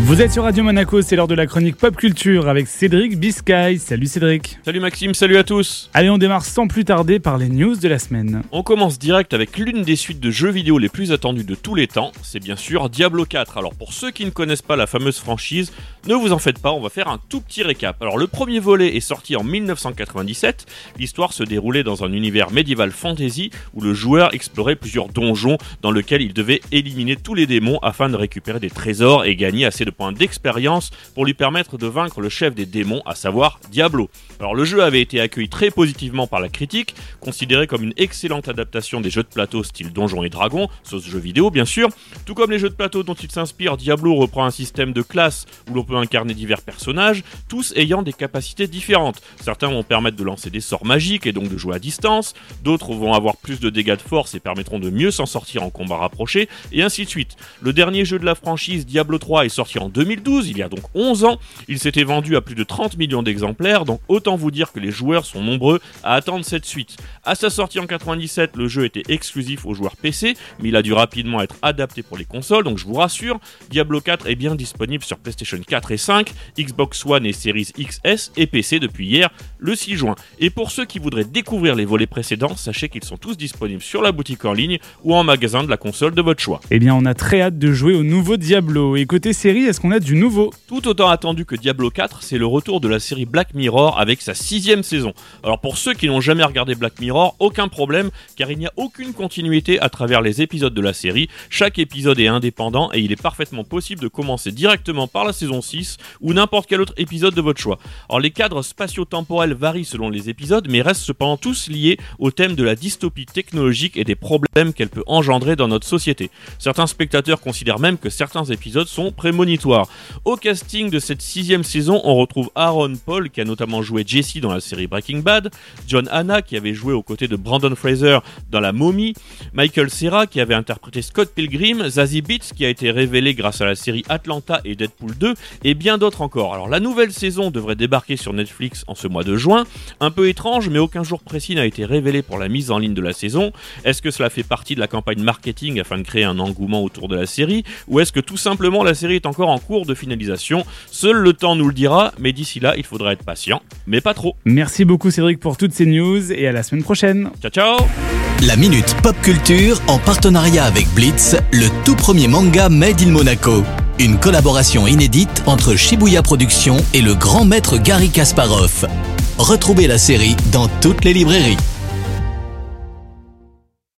Vous êtes sur Radio Monaco, c'est l'heure de la chronique pop culture avec Cédric Biscay. Salut Cédric. Salut Maxime, salut à tous. Allez, on démarre sans plus tarder par les news de la semaine. On commence direct avec l'une des suites de jeux vidéo les plus attendues de tous les temps, c'est bien sûr Diablo 4. Alors pour ceux qui ne connaissent pas la fameuse franchise, ne vous en faites pas, on va faire un tout petit récap. Alors le premier volet est sorti en 1997, l'histoire se déroulait dans un univers médiéval fantasy où le joueur explorait plusieurs donjons dans lesquels il devait éliminer tous les démons afin de récupérer des trésors et gagner assez de points d'expérience pour lui permettre de vaincre le chef des démons, à savoir Diablo. Alors le jeu avait été accueilli très positivement par la critique, considéré comme une excellente adaptation des jeux de plateau style Donjons et Dragons, sauce jeu vidéo bien sûr. Tout comme les jeux de plateau dont il s'inspire, Diablo reprend un système de classe où l'on peut incarner divers personnages, tous ayant des capacités différentes. Certains vont permettre de lancer des sorts magiques et donc de jouer à distance, d'autres vont avoir plus de dégâts de force et permettront de mieux s'en sortir en combat rapproché, et ainsi de suite. Le dernier jeu de la franchise, Diablo 3, est sorti en 2012, il y a donc 11 ans. Il s'était vendu à plus de 30 millions d'exemplaires, donc autant vous dire que les joueurs sont nombreux à attendre cette suite. À sa sortie en 97, le jeu était exclusif aux joueurs PC, mais il a dû rapidement être adapté pour les consoles, donc je vous rassure, Diablo 4 est bien disponible sur PlayStation 4 et 5, Xbox One et Series XS et PC depuis hier, le 6 juin. Et pour ceux qui voudraient découvrir les volets précédents, sachez qu'ils sont tous disponibles sur la boutique en ligne ou en magasin de la console de votre choix. Eh bien, on a très hâte de jouer au nouveau Diablo. Et côté série, est-ce qu'on a du nouveau Tout autant attendu que Diablo 4, c'est le retour de la série Black Mirror avec sa sixième saison. Alors pour ceux qui n'ont jamais regardé Black Mirror, aucun problème, car il n'y a aucune continuité à travers les épisodes de la série. Chaque épisode est indépendant et il est parfaitement possible de commencer directement par la saison 6 ou n'importe quel autre épisode de votre choix. Alors les cadres spatio-temporels varient selon les épisodes, mais restent cependant tous liés au thème de la dystopie technologique et des problèmes qu'elle peut engendrer dans notre société. Certains spectateurs considèrent même que certains épisodes sont Au casting de cette sixième saison, on retrouve Aaron Paul qui a notamment joué Jesse dans la série Breaking Bad, John Hanna qui avait joué aux côtés de Brandon Fraser dans La Momie, Michael Cera qui avait interprété Scott Pilgrim, Zazie Beetz qui a été révélé grâce à la série Atlanta et Deadpool 2 et bien d'autres encore. Alors la nouvelle saison devrait débarquer sur Netflix en ce mois de juin, un peu étrange mais aucun jour précis n'a été révélé pour la mise en ligne de la saison. Est-ce que cela fait partie de la campagne marketing afin de créer un engouement autour de la série ou est-ce que tout simplement la série est encore en cours de finalisation Seul le temps nous le dira, mais d'ici là il faudra être patient, mais pas trop. Merci beaucoup Cédric pour toutes ces news et à la semaine prochaine. Ciao ciao La Minute Pop Culture en partenariat avec Blitz, le tout premier manga Made in Monaco. Une collaboration inédite entre Shibuya Productions et le grand maître Gary Kasparov. Retrouvez la série dans toutes les librairies.